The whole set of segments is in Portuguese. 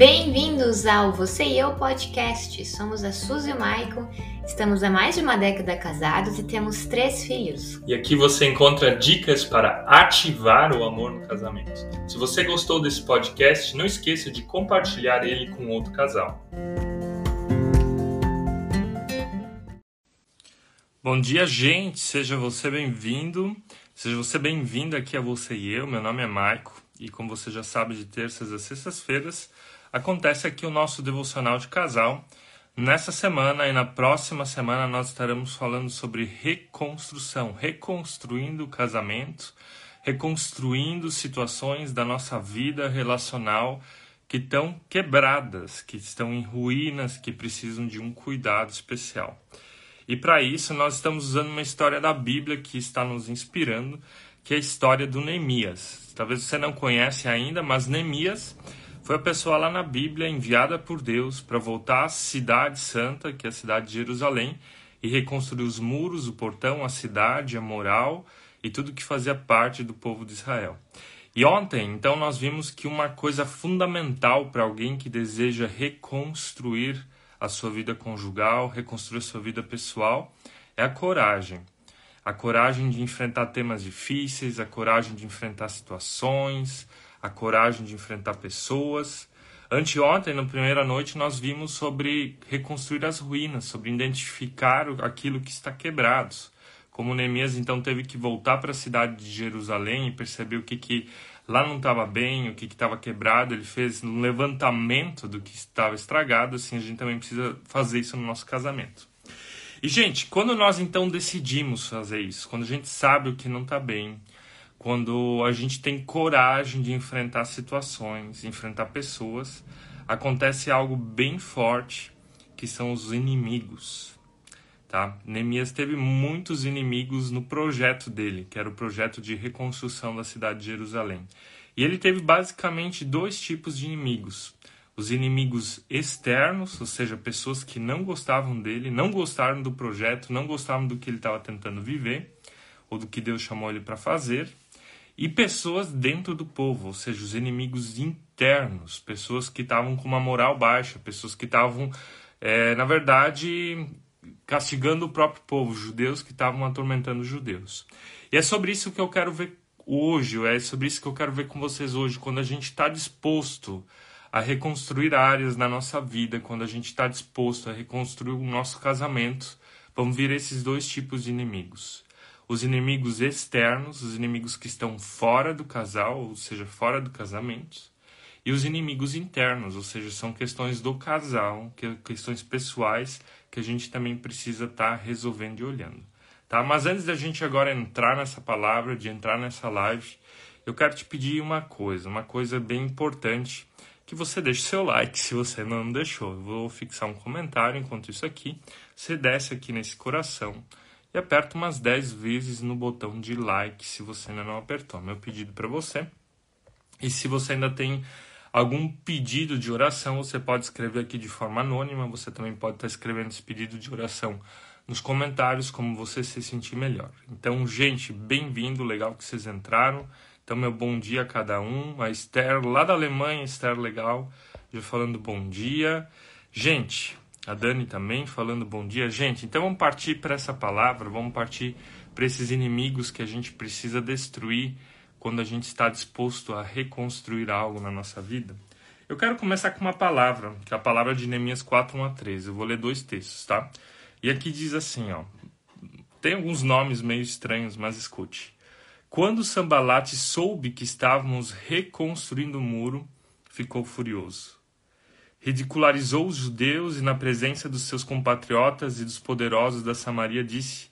Bem-vindos ao Você e Eu Podcast. Somos a Suzy e o Maicon, estamos há mais de uma década casados e temos três filhos. E aqui você encontra dicas para ativar o amor no casamento. Se você gostou desse podcast, não esqueça de compartilhar ele com outro casal. Bom dia, gente! Seja você bem-vindo, seja você bem-vindo aqui a Você e Eu. Meu nome é Maico e, como você já sabe, de terças a sextas-feiras acontece aqui o nosso devocional de casal. Nessa semana e na próxima semana nós estaremos falando sobre reconstrução, reconstruindo o casamento, reconstruindo situações da nossa vida relacional que estão quebradas, que estão em ruínas, que precisam de um cuidado especial. E para isso nós estamos usando uma história da Bíblia que está nos inspirando, que é a história do Neemias. Talvez você não conhece ainda, mas Neemias foi a pessoa lá na Bíblia enviada por Deus para voltar à cidade santa, que é a cidade de Jerusalém, e reconstruir os muros, o portão, a cidade, a moral e tudo que fazia parte do povo de Israel. E ontem, então, nós vimos que uma coisa fundamental para alguém que deseja reconstruir a sua vida conjugal, reconstruir a sua vida pessoal, é a coragem. A coragem de enfrentar temas difíceis, a coragem de enfrentar situações, a coragem de enfrentar pessoas. Anteontem, na primeira noite, nós vimos sobre reconstruir as ruínas, sobre identificar aquilo que está quebrado. Como Neemias então teve que voltar para a cidade de Jerusalém e perceber o que, que lá não estava bem, o que estava quebrado, ele fez um levantamento do que estava estragado, assim a gente também precisa fazer isso no nosso casamento. E, gente, quando nós então decidimos fazer isso, quando a gente sabe o que não está bem, quando a gente tem coragem de enfrentar situações, enfrentar pessoas, acontece algo bem forte, que são os inimigos. Tá? Neemias teve muitos inimigos no projeto dele, que era o projeto de reconstrução da cidade de Jerusalém. E ele teve basicamente dois tipos de inimigos. Os inimigos externos, ou seja, pessoas que não gostavam dele, não gostaram do projeto, não gostavam do que ele estava tentando viver, ou do que Deus chamou ele para fazer e pessoas dentro do povo, ou seja, os inimigos internos, pessoas que estavam com uma moral baixa, pessoas que estavam, é, na verdade, castigando o próprio povo, judeus que estavam atormentando os judeus. E é sobre isso que eu quero ver hoje, é sobre isso que eu quero ver com vocês hoje, quando a gente está disposto a reconstruir áreas na nossa vida, quando a gente está disposto a reconstruir o nosso casamento, vão vir esses dois tipos de inimigos os inimigos externos, os inimigos que estão fora do casal, ou seja, fora do casamento, e os inimigos internos, ou seja, são questões do casal, que, questões pessoais que a gente também precisa estar tá resolvendo e olhando. Tá? Mas antes da gente agora entrar nessa palavra, de entrar nessa live, eu quero te pedir uma coisa, uma coisa bem importante, que você deixe seu like se você não deixou. Eu vou fixar um comentário enquanto isso aqui. Você desce aqui nesse coração e aperta umas 10 vezes no botão de like se você ainda não apertou. Meu pedido para você. E se você ainda tem algum pedido de oração, você pode escrever aqui de forma anônima. Você também pode estar escrevendo esse pedido de oração nos comentários, como você se sentir melhor. Então, gente, bem-vindo, legal que vocês entraram. Então, meu bom dia a cada um. A Esther, lá da Alemanha, Esther, legal, já falando bom dia. Gente, a Dani também falando bom dia. Gente, então vamos partir para essa palavra, vamos partir para esses inimigos que a gente precisa destruir quando a gente está disposto a reconstruir algo na nossa vida. Eu quero começar com uma palavra, que é a palavra de Neemias 4, 1 a 13. Eu vou ler dois textos, tá? E aqui diz assim, ó. Tem alguns nomes meio estranhos, mas escute. Quando Sambalate soube que estávamos reconstruindo o muro, ficou furioso ridicularizou os judeus e, na presença dos seus compatriotas e dos poderosos da Samaria, disse: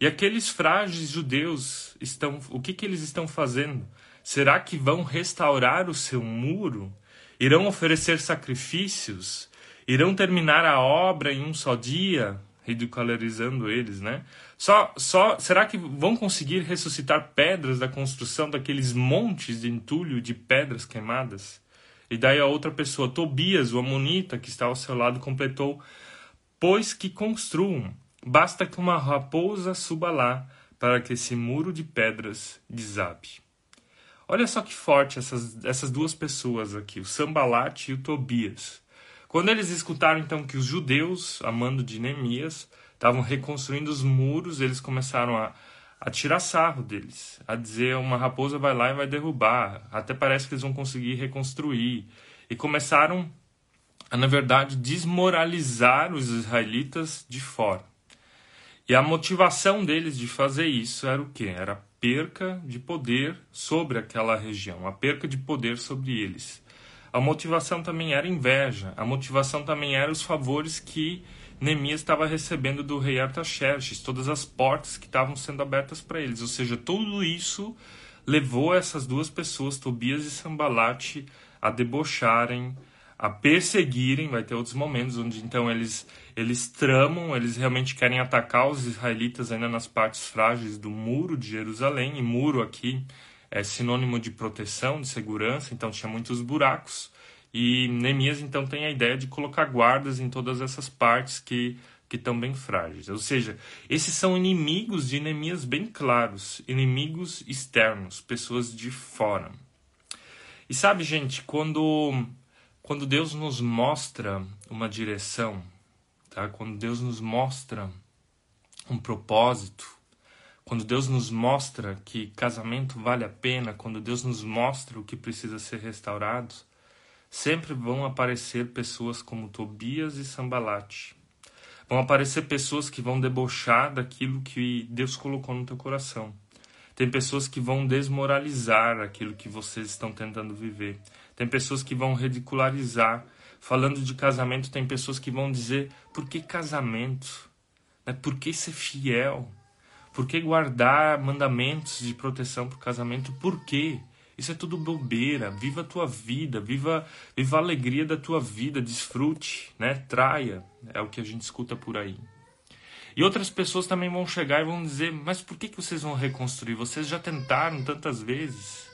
E aqueles frágeis judeus estão. O que, que eles estão fazendo? Será que vão restaurar o seu muro? Irão oferecer sacrifícios? Irão terminar a obra em um só dia? Ridicularizando eles, né? Só, só, será que vão conseguir ressuscitar pedras da construção daqueles montes de entulho de pedras queimadas? E daí a outra pessoa, Tobias, o amonita, que está ao seu lado, completou: Pois que construam, basta que uma raposa suba lá, para que esse muro de pedras desabe. Olha só que forte essas, essas duas pessoas aqui, o Sambalat e o Tobias. Quando eles escutaram então que os judeus, a mando de Neemias, estavam reconstruindo os muros, eles começaram a, a tirar sarro deles, a dizer uma raposa vai lá e vai derrubar, até parece que eles vão conseguir reconstruir. E começaram a, na verdade, desmoralizar os israelitas de fora. E a motivação deles de fazer isso era o quê? Era a perca de poder sobre aquela região, a perca de poder sobre eles. A motivação também era inveja, a motivação também era os favores que Neemias estava recebendo do rei Artaxerxes, todas as portas que estavam sendo abertas para eles. Ou seja, tudo isso levou essas duas pessoas, Tobias e Sambalate, a debocharem, a perseguirem. Vai ter outros momentos onde então eles eles tramam, eles realmente querem atacar os israelitas ainda nas partes frágeis do muro de Jerusalém. E muro aqui é sinônimo de proteção, de segurança, então tinha muitos buracos. E Neemias então tem a ideia de colocar guardas em todas essas partes que que estão bem frágeis. Ou seja, esses são inimigos de Neemias bem claros, inimigos externos, pessoas de fora. E sabe, gente, quando quando Deus nos mostra uma direção, tá? Quando Deus nos mostra um propósito, quando Deus nos mostra que casamento vale a pena, quando Deus nos mostra o que precisa ser restaurado, sempre vão aparecer pessoas como Tobias e Sambalate. Vão aparecer pessoas que vão debochar daquilo que Deus colocou no teu coração. Tem pessoas que vão desmoralizar aquilo que vocês estão tentando viver. Tem pessoas que vão ridicularizar. Falando de casamento, tem pessoas que vão dizer: por que casamento? Por que ser fiel? Por que guardar mandamentos de proteção para o casamento? Por quê? Isso é tudo bobeira. Viva a tua vida, viva, viva a alegria da tua vida, desfrute, né? Traia, é o que a gente escuta por aí. E outras pessoas também vão chegar e vão dizer: Mas por que, que vocês vão reconstruir? Vocês já tentaram tantas vezes.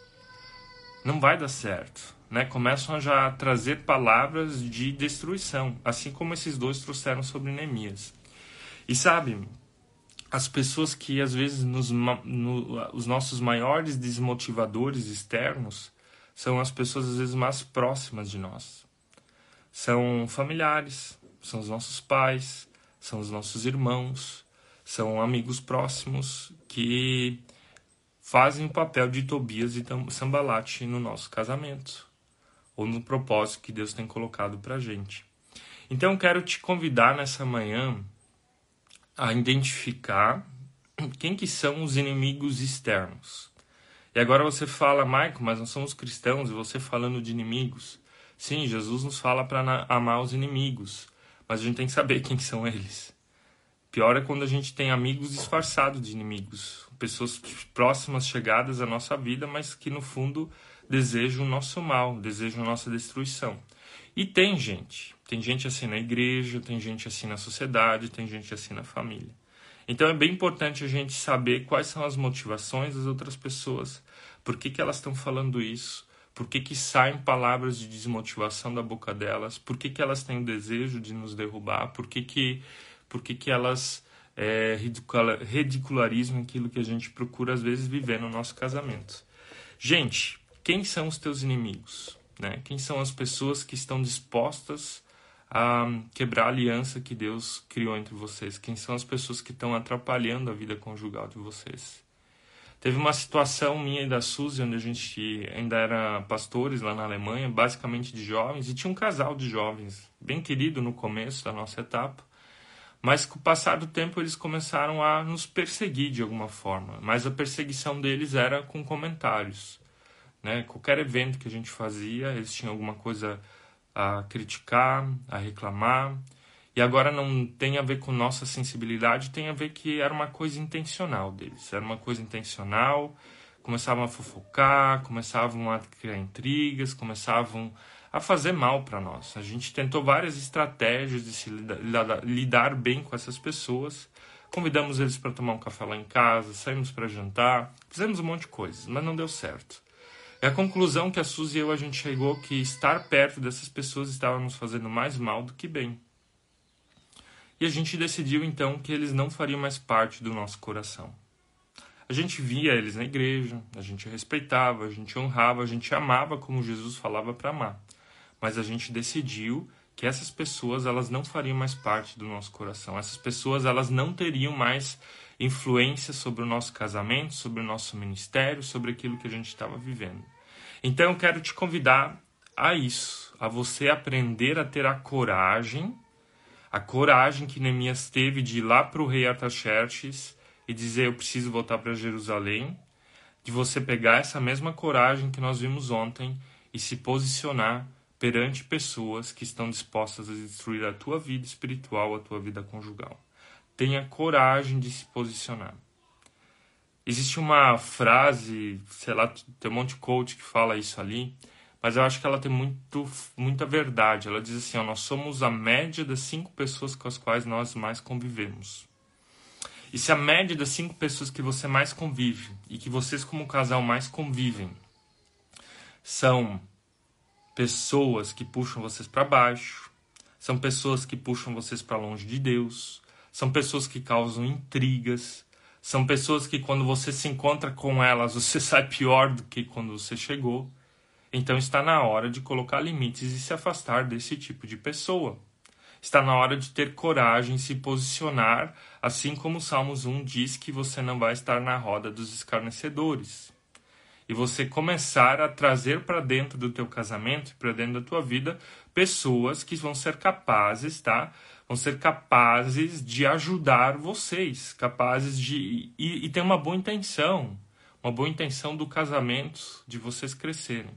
Não vai dar certo. Né? Começam a já trazer palavras de destruição, assim como esses dois trouxeram sobre Neemias. E sabe, as pessoas que às vezes nos, no, os nossos maiores desmotivadores externos são as pessoas às vezes mais próximas de nós. São familiares, são os nossos pais, são os nossos irmãos, são amigos próximos que fazem o papel de Tobias e Sambalate no nosso casamento ou no propósito que Deus tem colocado para gente. Então quero te convidar nessa manhã a identificar quem que são os inimigos externos. E agora você fala, Maico, mas nós somos cristãos e você falando de inimigos. Sim, Jesus nos fala para amar os inimigos. Mas a gente tem que saber quem são eles. Pior é quando a gente tem amigos disfarçados de inimigos, pessoas próximas, chegadas à nossa vida, mas que no fundo desejam o nosso mal, desejam a nossa destruição. E tem gente, tem gente assim na igreja, tem gente assim na sociedade, tem gente assim na família. Então é bem importante a gente saber quais são as motivações das outras pessoas, por que, que elas estão falando isso, por que, que saem palavras de desmotivação da boca delas? Por que, que elas têm o desejo de nos derrubar? Por que, que, por que, que elas é, ridicularizam aquilo que a gente procura às vezes viver no nosso casamento? Gente, quem são os teus inimigos? Né? Quem são as pessoas que estão dispostas a quebrar a aliança que Deus criou entre vocês? Quem são as pessoas que estão atrapalhando a vida conjugal de vocês? Teve uma situação minha e da Suzy, onde a gente ainda era pastores lá na Alemanha, basicamente de jovens, e tinha um casal de jovens, bem querido no começo da nossa etapa, mas com o passar do tempo eles começaram a nos perseguir de alguma forma, mas a perseguição deles era com comentários. Né? Qualquer evento que a gente fazia, eles tinham alguma coisa a criticar, a reclamar, e agora não tem a ver com nossa sensibilidade, tem a ver que era uma coisa intencional deles. Era uma coisa intencional, começavam a fofocar, começavam a criar intrigas, começavam a fazer mal para nós. A gente tentou várias estratégias de se lidar, lidar bem com essas pessoas. Convidamos eles para tomar um café lá em casa, saímos para jantar, fizemos um monte de coisas, mas não deu certo. E a conclusão que a Suzy e eu a gente chegou que estar perto dessas pessoas estava nos fazendo mais mal do que bem. E a gente decidiu então que eles não fariam mais parte do nosso coração. A gente via eles na igreja, a gente respeitava, a gente honrava, a gente amava como Jesus falava para amar. Mas a gente decidiu que essas pessoas elas não fariam mais parte do nosso coração. Essas pessoas elas não teriam mais influência sobre o nosso casamento, sobre o nosso ministério, sobre aquilo que a gente estava vivendo. Então eu quero te convidar a isso, a você aprender a ter a coragem, a coragem que Neemias teve de ir lá para o rei Artaxerxes e dizer eu preciso voltar para Jerusalém, de você pegar essa mesma coragem que nós vimos ontem e se posicionar perante pessoas que estão dispostas a destruir a tua vida espiritual, a tua vida conjugal. Tenha coragem de se posicionar. Existe uma frase, sei lá, tem um monte de coach que fala isso ali, mas eu acho que ela tem muito, muita verdade. Ela diz assim: ó, nós somos a média das cinco pessoas com as quais nós mais convivemos. E se a média das cinco pessoas que você mais convive e que vocês, como casal, mais convivem são pessoas que puxam vocês para baixo, são pessoas que puxam vocês para longe de Deus, são pessoas que causam intrigas, são pessoas que quando você se encontra com elas, você sai pior do que quando você chegou. Então está na hora de colocar limites e se afastar desse tipo de pessoa. Está na hora de ter coragem, se posicionar, assim como Salmos 1 diz que você não vai estar na roda dos escarnecedores e você começar a trazer para dentro do teu casamento, para dentro da tua vida, pessoas que vão ser capazes, tá? Vão ser capazes de ajudar vocês, capazes de e, e ter uma boa intenção, uma boa intenção do casamento, de vocês crescerem.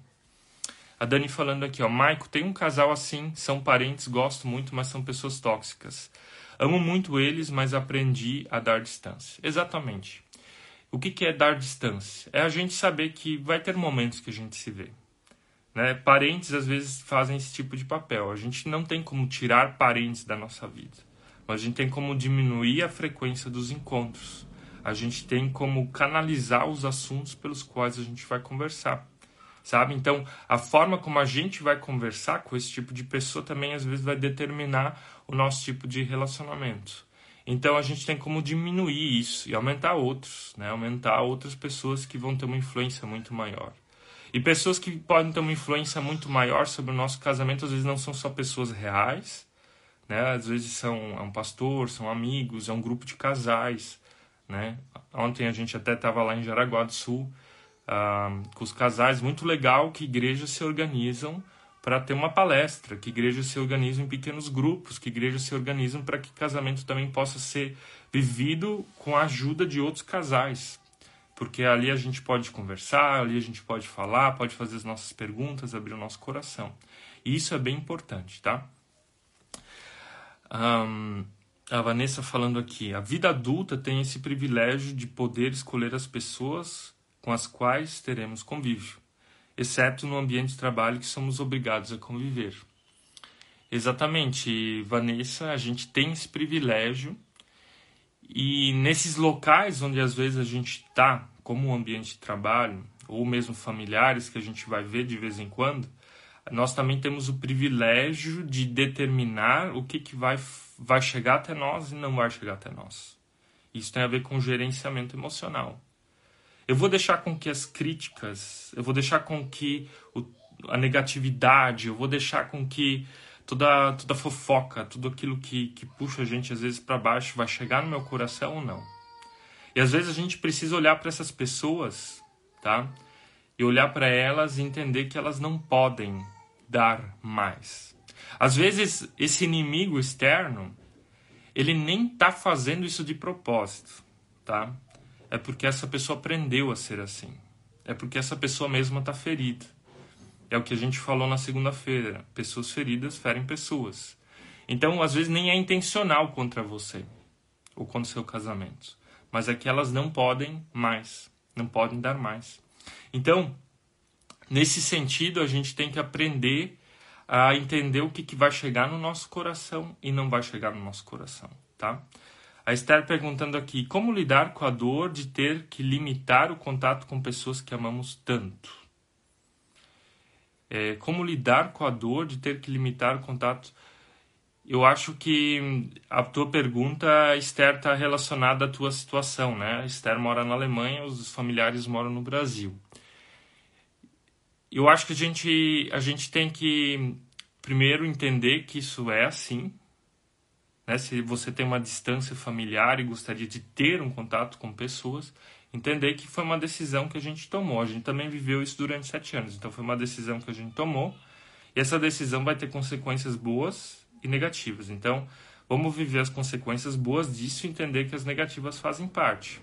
A Dani falando aqui, ó, Maico, tem um casal assim, são parentes, gosto muito, mas são pessoas tóxicas. Amo muito eles, mas aprendi a dar distância. Exatamente. O que, que é dar distância? É a gente saber que vai ter momentos que a gente se vê. Né? Parentes às vezes fazem esse tipo de papel. A gente não tem como tirar parentes da nossa vida, mas a gente tem como diminuir a frequência dos encontros. A gente tem como canalizar os assuntos pelos quais a gente vai conversar. Sabe? Então, a forma como a gente vai conversar com esse tipo de pessoa também às vezes vai determinar o nosso tipo de relacionamento. Então a gente tem como diminuir isso e aumentar outros, né? Aumentar outras pessoas que vão ter uma influência muito maior. E pessoas que podem ter uma influência muito maior sobre o nosso casamento, às vezes não são só pessoas reais, né? Às vezes são é um pastor, são amigos, é um grupo de casais, né? Ontem a gente até estava lá em Jaraguá do Sul uh, com os casais, muito legal que igrejas se organizam para ter uma palestra, que igrejas se organizam em pequenos grupos, que igrejas se organizam para que casamento também possa ser vivido com a ajuda de outros casais. Porque ali a gente pode conversar, ali a gente pode falar, pode fazer as nossas perguntas, abrir o nosso coração. E isso é bem importante, tá? Um, a Vanessa falando aqui, a vida adulta tem esse privilégio de poder escolher as pessoas com as quais teremos convívio exceto no ambiente de trabalho que somos obrigados a conviver. Exatamente, Vanessa, a gente tem esse privilégio e nesses locais onde às vezes a gente está, como um ambiente de trabalho, ou mesmo familiares que a gente vai ver de vez em quando, nós também temos o privilégio de determinar o que, que vai, vai chegar até nós e não vai chegar até nós. Isso tem a ver com gerenciamento emocional. Eu vou deixar com que as críticas, eu vou deixar com que o, a negatividade, eu vou deixar com que toda, toda fofoca, tudo aquilo que, que puxa a gente às vezes para baixo vai chegar no meu coração ou não. E às vezes a gente precisa olhar para essas pessoas, tá? E olhar para elas e entender que elas não podem dar mais. Às vezes esse inimigo externo, ele nem tá fazendo isso de propósito, tá? é porque essa pessoa aprendeu a ser assim. É porque essa pessoa mesma está ferida. É o que a gente falou na segunda-feira. Pessoas feridas ferem pessoas. Então, às vezes, nem é intencional contra você ou contra o seu casamento. Mas é que elas não podem mais. Não podem dar mais. Então, nesse sentido, a gente tem que aprender a entender o que, que vai chegar no nosso coração e não vai chegar no nosso coração, tá? A Esther perguntando aqui: como lidar com a dor de ter que limitar o contato com pessoas que amamos tanto? É, como lidar com a dor de ter que limitar o contato? eu acho que a tua pergunta, Esther, está relacionada à tua situação, né? Esther mora na Alemanha, os familiares moram no Brasil. Eu acho que a gente, a gente tem que primeiro entender que isso é assim. Né? Se você tem uma distância familiar e gostaria de ter um contato com pessoas, entender que foi uma decisão que a gente tomou. A gente também viveu isso durante sete anos, então foi uma decisão que a gente tomou e essa decisão vai ter consequências boas e negativas. Então, vamos viver as consequências boas disso e entender que as negativas fazem parte.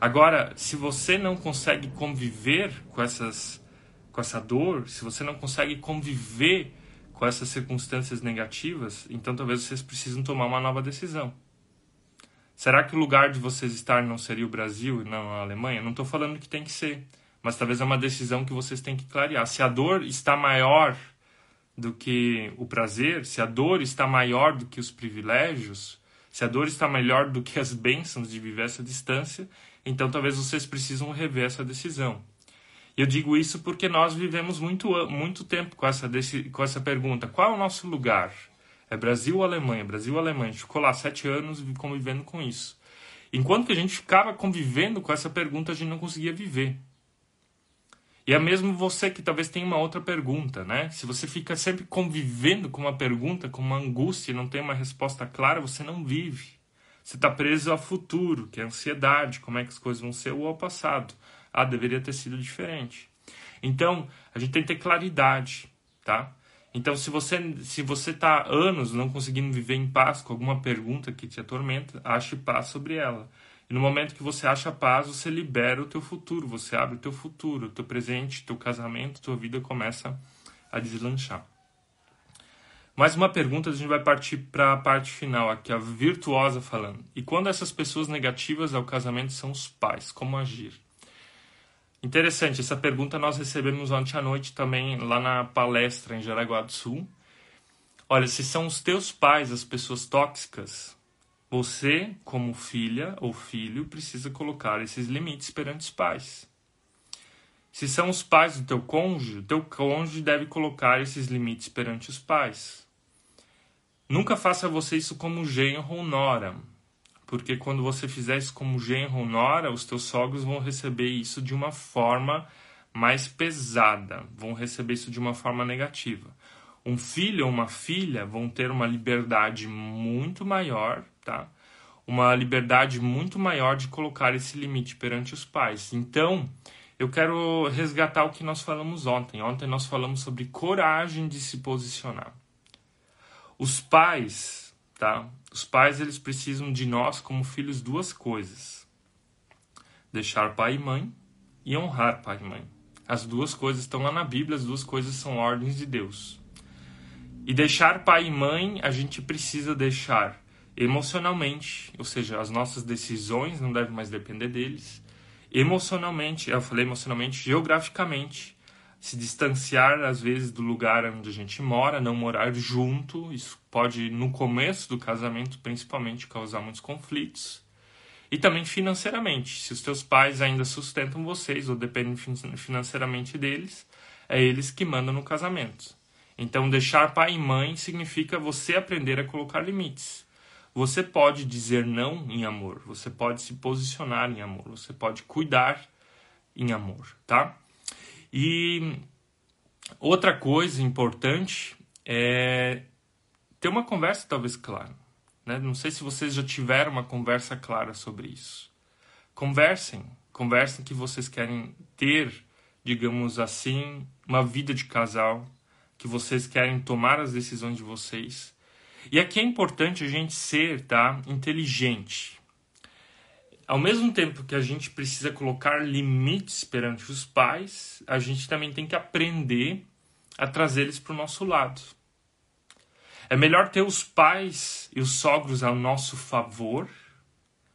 Agora, se você não consegue conviver com essas com essa dor, se você não consegue conviver com essas circunstâncias negativas, então talvez vocês precisem tomar uma nova decisão. Será que o lugar de vocês estar não seria o Brasil e não a Alemanha? Não estou falando que tem que ser, mas talvez é uma decisão que vocês têm que clarear. Se a dor está maior do que o prazer, se a dor está maior do que os privilégios, se a dor está melhor do que as bênçãos de viver essa distância, então talvez vocês precisam rever essa decisão. Eu digo isso porque nós vivemos muito, muito tempo com essa, com essa pergunta: qual é o nosso lugar? É Brasil ou Alemanha? Brasil ou Alemanha? A gente ficou lá sete anos convivendo com isso. Enquanto que a gente ficava convivendo com essa pergunta, a gente não conseguia viver. E é mesmo você que talvez tenha uma outra pergunta, né? Se você fica sempre convivendo com uma pergunta, com uma angústia não tem uma resposta clara, você não vive. Você está preso ao futuro, que é a ansiedade, como é que as coisas vão ser, ou ao passado. Ah, deveria ter sido diferente. Então, a gente tem que ter claridade, tá? Então, se você se você está anos não conseguindo viver em paz com alguma pergunta que te atormenta, ache paz sobre ela. E no momento que você acha paz, você libera o teu futuro, você abre o teu futuro, o teu presente, teu casamento, tua vida começa a deslanchar. Mais uma pergunta, a gente vai partir para a parte final aqui, a virtuosa falando. E quando essas pessoas negativas ao casamento são os pais, como agir? Interessante, essa pergunta nós recebemos ontem à noite também lá na palestra em Jaraguá do Sul. Olha, se são os teus pais as pessoas tóxicas, você, como filha ou filho, precisa colocar esses limites perante os pais. Se são os pais do teu cônjuge, teu cônjuge deve colocar esses limites perante os pais. Nunca faça você isso como genro ou nora porque quando você fizer isso como genro ou nora, os teus sogros vão receber isso de uma forma mais pesada, vão receber isso de uma forma negativa. Um filho ou uma filha vão ter uma liberdade muito maior, tá? Uma liberdade muito maior de colocar esse limite perante os pais. Então, eu quero resgatar o que nós falamos ontem. Ontem nós falamos sobre coragem de se posicionar. Os pais, tá? Os pais eles precisam de nós como filhos duas coisas: deixar pai e mãe e honrar pai e mãe. As duas coisas estão lá na Bíblia, as duas coisas são ordens de Deus. E deixar pai e mãe, a gente precisa deixar emocionalmente, ou seja, as nossas decisões não devem mais depender deles. Emocionalmente, eu falei emocionalmente, geograficamente, se distanciar às vezes do lugar onde a gente mora, não morar junto. Isso pode no começo do casamento principalmente causar muitos conflitos. E também financeiramente, se os teus pais ainda sustentam vocês ou dependem financeiramente deles, é eles que mandam no casamento. Então, deixar pai e mãe significa você aprender a colocar limites. Você pode dizer não em amor, você pode se posicionar em amor, você pode cuidar em amor, tá? E outra coisa importante é ter uma conversa talvez clara. Né? Não sei se vocês já tiveram uma conversa clara sobre isso. Conversem, conversem que vocês querem ter, digamos assim, uma vida de casal, que vocês querem tomar as decisões de vocês. E aqui é importante a gente ser, tá, inteligente ao mesmo tempo que a gente precisa colocar limites perante os pais, a gente também tem que aprender a trazer eles para o nosso lado. É melhor ter os pais e os sogros ao nosso favor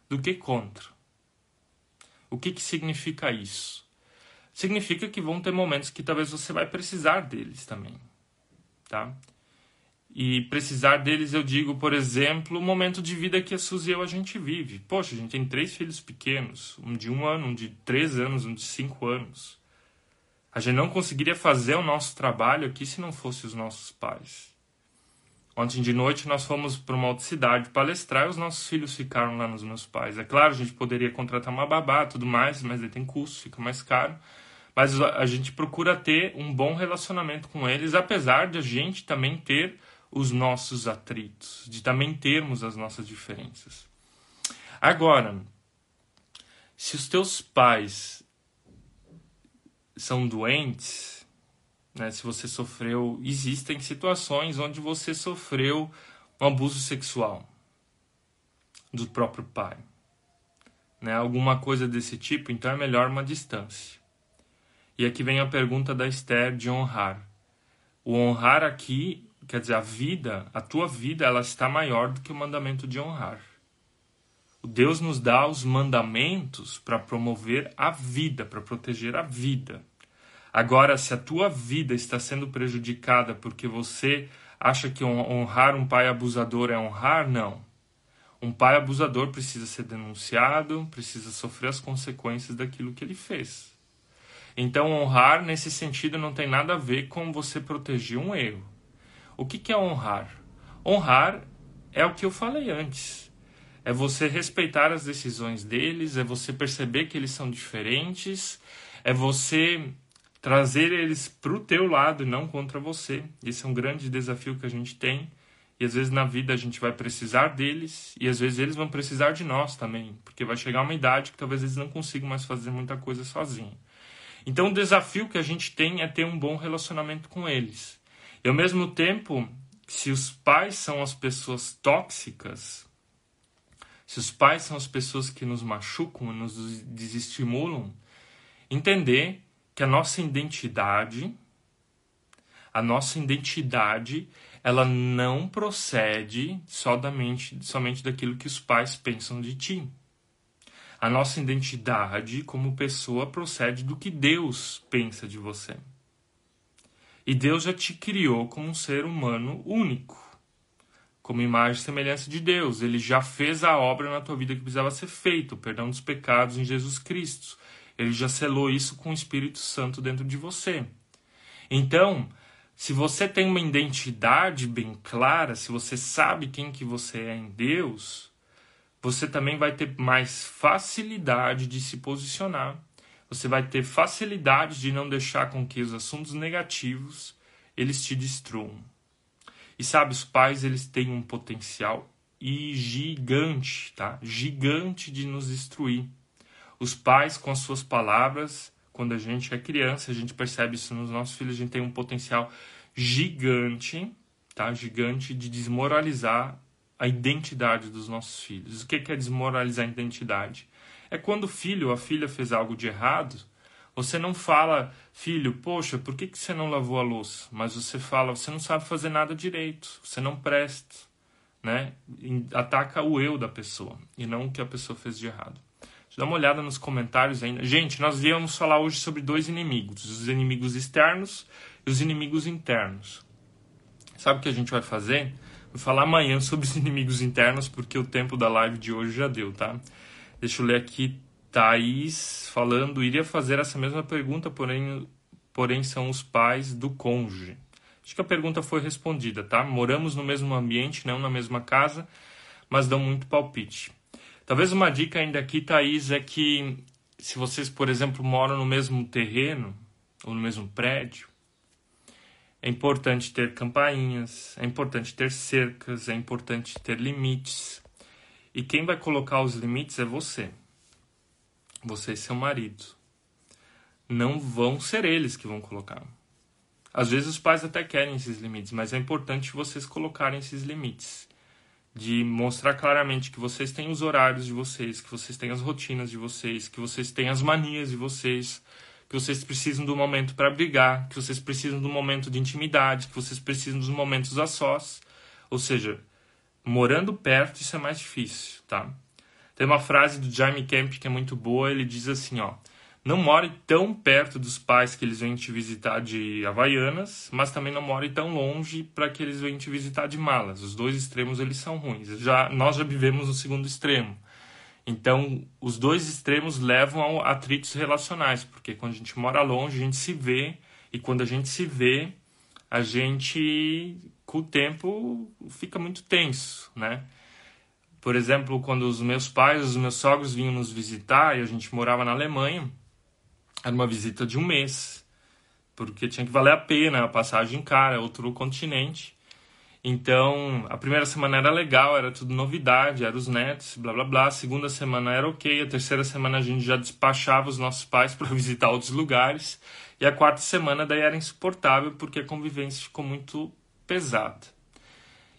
do que contra. O que, que significa isso? Significa que vão ter momentos que talvez você vai precisar deles também, tá? E precisar deles, eu digo, por exemplo, o momento de vida que a Suzy e eu a gente vive. Poxa, a gente tem três filhos pequenos, um de um ano, um de três anos, um de cinco anos. A gente não conseguiria fazer o nosso trabalho aqui se não fosse os nossos pais. Ontem de noite nós fomos para uma outra cidade palestrar e os nossos filhos ficaram lá nos meus pais. É claro, a gente poderia contratar uma babá tudo mais, mas ele tem custo, fica mais caro. Mas a gente procura ter um bom relacionamento com eles, apesar de a gente também ter os nossos atritos, de também termos as nossas diferenças. Agora, se os teus pais são doentes, né, se você sofreu, existem situações onde você sofreu um abuso sexual do próprio pai, né, alguma coisa desse tipo, então é melhor uma distância. E aqui vem a pergunta da Esther de honrar. O honrar aqui, quer dizer, a vida, a tua vida, ela está maior do que o mandamento de honrar. Deus nos dá os mandamentos para promover a vida, para proteger a vida. Agora, se a tua vida está sendo prejudicada porque você acha que honrar um pai abusador é honrar, não. Um pai abusador precisa ser denunciado, precisa sofrer as consequências daquilo que ele fez. Então, honrar nesse sentido não tem nada a ver com você proteger um erro. O que, que é honrar? Honrar é o que eu falei antes. É você respeitar as decisões deles, é você perceber que eles são diferentes, é você trazer eles para o teu lado e não contra você. Esse é um grande desafio que a gente tem. E às vezes na vida a gente vai precisar deles e às vezes eles vão precisar de nós também, porque vai chegar uma idade que talvez eles não consigam mais fazer muita coisa sozinhos. Então o desafio que a gente tem é ter um bom relacionamento com eles. E ao mesmo tempo, se os pais são as pessoas tóxicas, se os pais são as pessoas que nos machucam, nos desestimulam, entender que a nossa identidade, a nossa identidade, ela não procede somente, somente daquilo que os pais pensam de ti. A nossa identidade como pessoa procede do que Deus pensa de você. E Deus já te criou como um ser humano único, como imagem e semelhança de Deus. Ele já fez a obra na tua vida que precisava ser feita, o perdão dos pecados em Jesus Cristo. Ele já selou isso com o Espírito Santo dentro de você. Então, se você tem uma identidade bem clara, se você sabe quem que você é em Deus, você também vai ter mais facilidade de se posicionar. Você vai ter facilidade de não deixar com que os assuntos negativos eles te destruam. E sabe, os pais eles têm um potencial e gigante, tá? Gigante de nos destruir. Os pais, com as suas palavras, quando a gente é criança, a gente percebe isso nos nossos filhos, a gente tem um potencial gigante, tá? Gigante de desmoralizar a identidade dos nossos filhos. O que é desmoralizar a identidade? É quando o filho ou a filha fez algo de errado, você não fala, filho, poxa, por que, que você não lavou a louça? Mas você fala, você não sabe fazer nada direito, você não presta, né? Ataca o eu da pessoa e não o que a pessoa fez de errado. Dá uma olhada nos comentários ainda. Gente, nós viemos falar hoje sobre dois inimigos: os inimigos externos e os inimigos internos. Sabe o que a gente vai fazer? Vou falar amanhã sobre os inimigos internos, porque o tempo da live de hoje já deu, tá? Deixa eu ler aqui. Thaís falando, iria fazer essa mesma pergunta, porém, porém são os pais do cônjuge. Acho que a pergunta foi respondida, tá? Moramos no mesmo ambiente, não na mesma casa, mas dão muito palpite. Talvez uma dica ainda aqui, Thaís, é que se vocês, por exemplo, moram no mesmo terreno ou no mesmo prédio, é importante ter campainhas, é importante ter cercas, é importante ter limites. E quem vai colocar os limites é você. Você e seu marido. Não vão ser eles que vão colocar. Às vezes os pais até querem esses limites, mas é importante vocês colocarem esses limites de mostrar claramente que vocês têm os horários de vocês, que vocês têm as rotinas de vocês, que vocês têm as manias de vocês, que vocês precisam do momento para brigar, que vocês precisam do momento de intimidade, que vocês precisam dos momentos a sós. Ou seja, morando perto isso é mais difícil, tá? Tem uma frase do Jaime Camp que é muito boa, ele diz assim, ó: não more tão perto dos pais que eles vêm te visitar de Havaianas, mas também não more tão longe para que eles venham te visitar de malas. Os dois extremos eles são ruins. Já nós já vivemos no segundo extremo. Então, os dois extremos levam a atritos relacionais, porque quando a gente mora longe, a gente se vê, e quando a gente se vê, a gente, com o tempo, fica muito tenso, né? Por exemplo, quando os meus pais, os meus sogros vinham nos visitar e a gente morava na Alemanha, era uma visita de um mês, porque tinha que valer a pena a passagem cara, outro continente. Então, a primeira semana era legal, era tudo novidade, eram os netos, blá blá blá. A segunda semana era ok, a terceira semana a gente já despachava os nossos pais para visitar outros lugares. E a quarta semana daí era insuportável porque a convivência ficou muito pesada.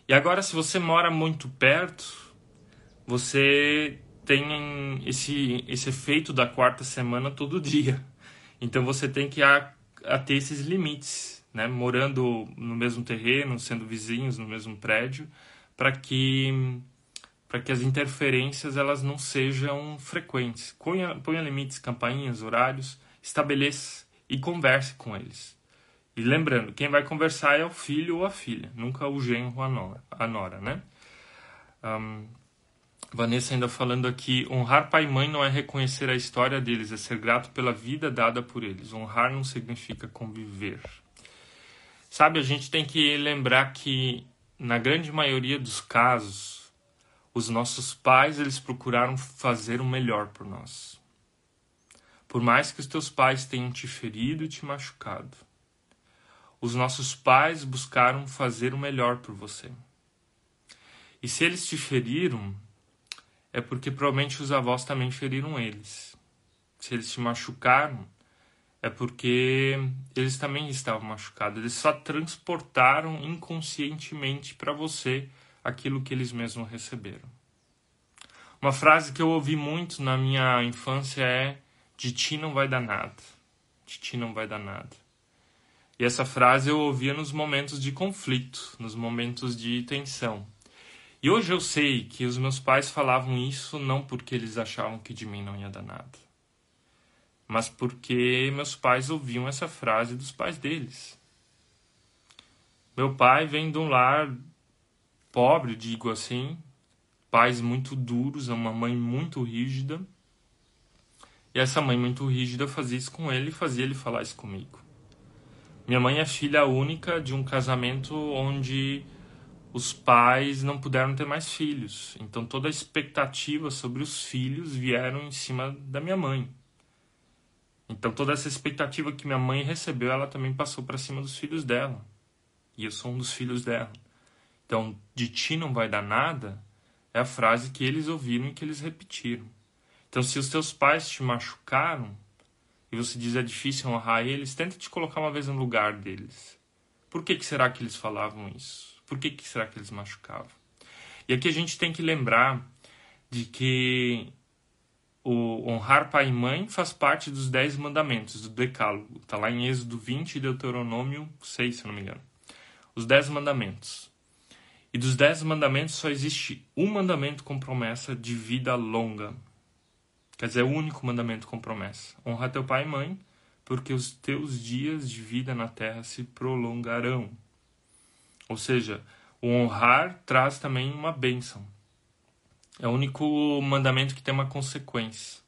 E agora, se você mora muito perto, você tem esse, esse efeito da quarta semana todo dia. Então você tem que a, a ter esses limites, né? morando no mesmo terreno, sendo vizinhos no mesmo prédio, para que para que as interferências elas não sejam frequentes. Ponha, ponha limites, campainhas, horários, estabeleça e converse com eles. E lembrando, quem vai conversar é o filho ou a filha, nunca o genro ou a nora, a nora né? Um, Vanessa ainda falando aqui, honrar pai e mãe não é reconhecer a história deles, é ser grato pela vida dada por eles. Honrar não significa conviver. Sabe, a gente tem que lembrar que na grande maioria dos casos, os nossos pais eles procuraram fazer o melhor por nós. Por mais que os teus pais tenham te ferido e te machucado, os nossos pais buscaram fazer o melhor por você. E se eles te feriram, é porque provavelmente os avós também feriram eles. Se eles te machucaram, é porque eles também estavam machucados. Eles só transportaram inconscientemente para você aquilo que eles mesmos receberam. Uma frase que eu ouvi muito na minha infância é: De ti não vai dar nada. De ti não vai dar nada. E essa frase eu ouvia nos momentos de conflito, nos momentos de tensão. E hoje eu sei que os meus pais falavam isso não porque eles achavam que de mim não ia dar nada, mas porque meus pais ouviam essa frase dos pais deles. Meu pai vem de um lar pobre, digo assim, pais muito duros, uma mãe muito rígida. E essa mãe muito rígida fazia isso com ele e fazia ele falar isso comigo. Minha mãe é filha única de um casamento onde os pais não puderam ter mais filhos. Então toda a expectativa sobre os filhos vieram em cima da minha mãe. Então toda essa expectativa que minha mãe recebeu, ela também passou para cima dos filhos dela. E eu sou um dos filhos dela. Então, de ti não vai dar nada, é a frase que eles ouviram e que eles repetiram. Então, se os teus pais te machucaram e você diz é difícil honrar eles, tenta te colocar uma vez no lugar deles. Por que, que será que eles falavam isso? Por que, que será que eles machucavam? E aqui a gente tem que lembrar de que o honrar pai e mãe faz parte dos dez mandamentos do decálogo. Está lá em Êxodo 20 e Deuteronômio 6, se não me engano. Os dez mandamentos. E dos dez mandamentos só existe um mandamento com promessa de vida longa. Quer dizer, é o único mandamento com promessa. Honra teu pai e mãe, porque os teus dias de vida na terra se prolongarão. Ou seja, o honrar traz também uma bênção. É o único mandamento que tem uma consequência.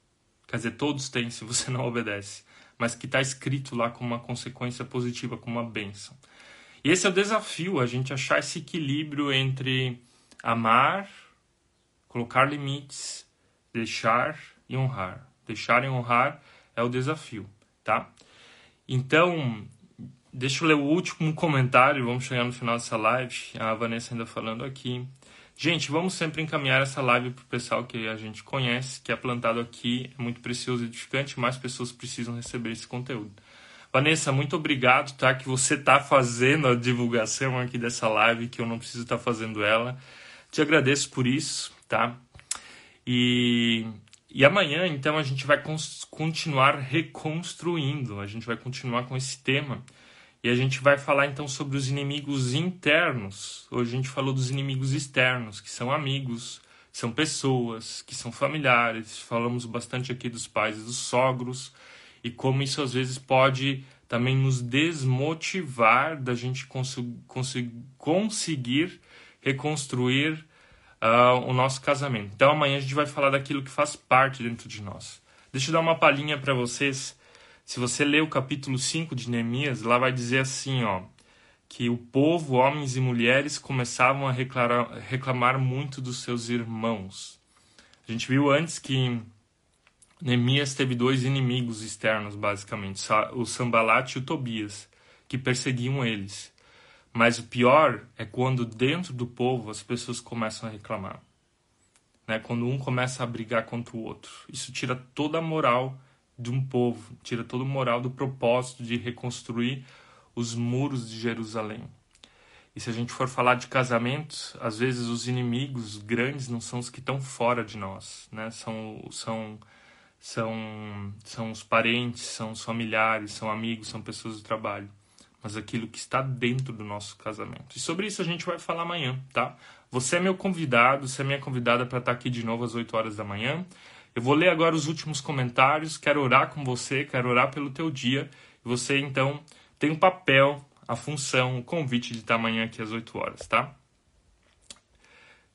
Quer dizer, todos têm se você não obedece. Mas que está escrito lá como uma consequência positiva, como uma bênção. E esse é o desafio, a gente achar esse equilíbrio entre amar, colocar limites, deixar e honrar. Deixar e honrar é o desafio, tá? Então, Deixa eu ler o último comentário, vamos chegar no final dessa live. A Vanessa ainda falando aqui. Gente, vamos sempre encaminhar essa live para o pessoal que a gente conhece, que é plantado aqui, é muito precioso e edificante, mais pessoas precisam receber esse conteúdo. Vanessa, muito obrigado, tá? Que você tá fazendo a divulgação aqui dessa live, que eu não preciso estar tá fazendo ela. Te agradeço por isso, tá? E, e amanhã, então, a gente vai continuar reconstruindo, a gente vai continuar com esse tema e a gente vai falar então sobre os inimigos internos. Hoje a gente falou dos inimigos externos, que são amigos, são pessoas, que são familiares. Falamos bastante aqui dos pais e dos sogros e como isso às vezes pode também nos desmotivar da gente cons cons conseguir reconstruir uh, o nosso casamento. Então amanhã a gente vai falar daquilo que faz parte dentro de nós. Deixa eu dar uma palhinha para vocês se você ler o capítulo 5 de Neemias, lá vai dizer assim, ó, que o povo, homens e mulheres, começavam a reclamar, reclamar muito dos seus irmãos. A gente viu antes que Neemias teve dois inimigos externos, basicamente, o Sambalat e o Tobias, que perseguiam eles. Mas o pior é quando dentro do povo as pessoas começam a reclamar. Né? Quando um começa a brigar contra o outro. Isso tira toda a moral de um povo, tira toda a moral do propósito de reconstruir os muros de Jerusalém. E se a gente for falar de casamentos, às vezes os inimigos grandes não são os que estão fora de nós, né? São são são são os parentes, são os familiares, são amigos, são pessoas do trabalho, mas aquilo que está dentro do nosso casamento. E sobre isso a gente vai falar amanhã, tá? Você é meu convidado, você é minha convidada para estar aqui de novo às 8 horas da manhã. Eu vou ler agora os últimos comentários, quero orar com você, quero orar pelo teu dia. Você então tem um papel, a função, o convite de estar amanhã aqui às 8 horas, tá?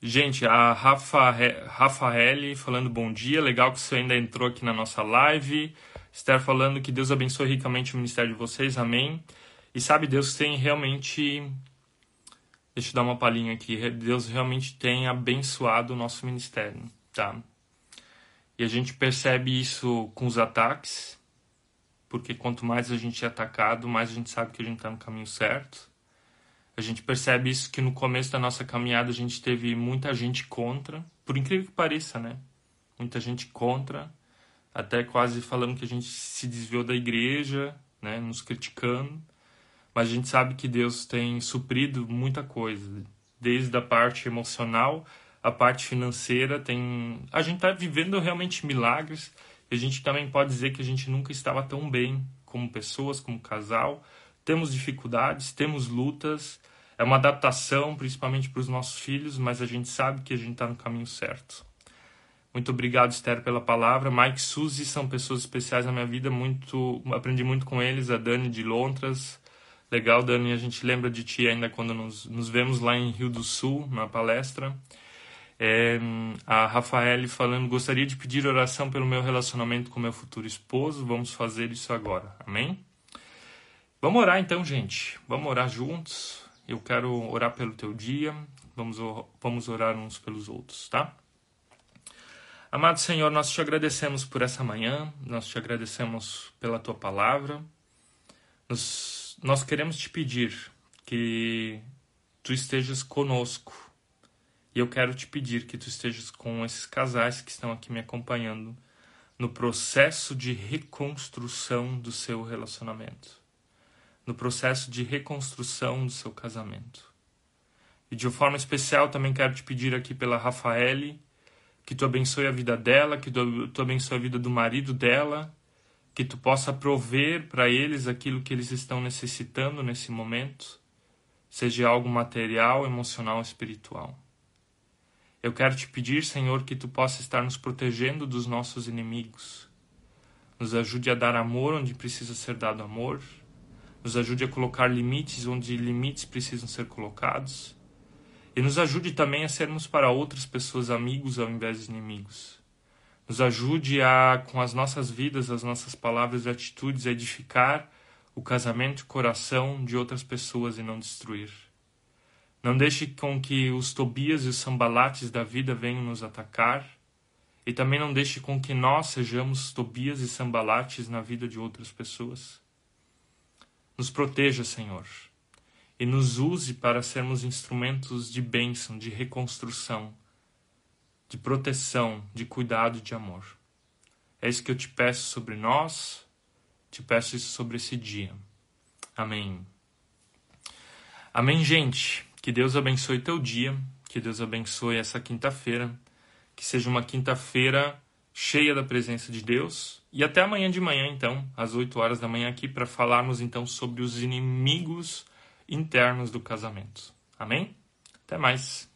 Gente, a Rafa, Rafael falando bom dia, legal que você ainda entrou aqui na nossa live. Esther falando que Deus abençoe ricamente o ministério de vocês, amém. E sabe, Deus tem realmente Deixa eu dar uma palhinha aqui. Deus realmente tem abençoado o nosso ministério, tá? E a gente percebe isso com os ataques, porque quanto mais a gente é atacado, mais a gente sabe que a gente está no caminho certo. A gente percebe isso que no começo da nossa caminhada a gente teve muita gente contra, por incrível que pareça, né? Muita gente contra, até quase falando que a gente se desviou da igreja, né? Nos criticando mas a gente sabe que Deus tem suprido muita coisa, desde a parte emocional, a parte financeira, tem a gente está vivendo realmente milagres. E a gente também pode dizer que a gente nunca estava tão bem como pessoas, como casal. Temos dificuldades, temos lutas, é uma adaptação, principalmente para os nossos filhos, mas a gente sabe que a gente está no caminho certo. Muito obrigado, Esther, pela palavra. Mike e Suzy são pessoas especiais na minha vida. Muito, aprendi muito com eles. A Dani de Lontras, Legal, Dani, a gente lembra de ti ainda quando nos, nos vemos lá em Rio do Sul, na palestra. É, a Rafael falando, gostaria de pedir oração pelo meu relacionamento com meu futuro esposo. Vamos fazer isso agora. Amém? Vamos orar então, gente. Vamos orar juntos. Eu quero orar pelo teu dia. Vamos, vamos orar uns pelos outros, tá? Amado Senhor, nós te agradecemos por essa manhã, nós te agradecemos pela tua palavra. Nos nós queremos te pedir que tu estejas conosco. E eu quero te pedir que tu estejas com esses casais que estão aqui me acompanhando no processo de reconstrução do seu relacionamento, no processo de reconstrução do seu casamento. E de forma especial também quero te pedir aqui pela Rafaele, que tu abençoe a vida dela, que tu abençoe a vida do marido dela, que tu possa prover para eles aquilo que eles estão necessitando nesse momento, seja algo material, emocional, espiritual. Eu quero te pedir, Senhor, que tu possa estar nos protegendo dos nossos inimigos. Nos ajude a dar amor onde precisa ser dado amor. Nos ajude a colocar limites onde limites precisam ser colocados. E nos ajude também a sermos para outras pessoas amigos ao invés de inimigos. Nos ajude a, com as nossas vidas, as nossas palavras e atitudes, edificar o casamento e coração de outras pessoas e não destruir. Não deixe com que os Tobias e os Sambalates da vida venham nos atacar. E também não deixe com que nós sejamos Tobias e Sambalates na vida de outras pessoas. Nos proteja, Senhor, e nos use para sermos instrumentos de bênção, de reconstrução de proteção, de cuidado de amor. É isso que eu te peço sobre nós, te peço isso sobre esse dia. Amém. Amém, gente. Que Deus abençoe teu dia, que Deus abençoe essa quinta-feira, que seja uma quinta-feira cheia da presença de Deus. E até amanhã de manhã, então, às 8 horas da manhã aqui para falarmos então sobre os inimigos internos do casamento. Amém? Até mais.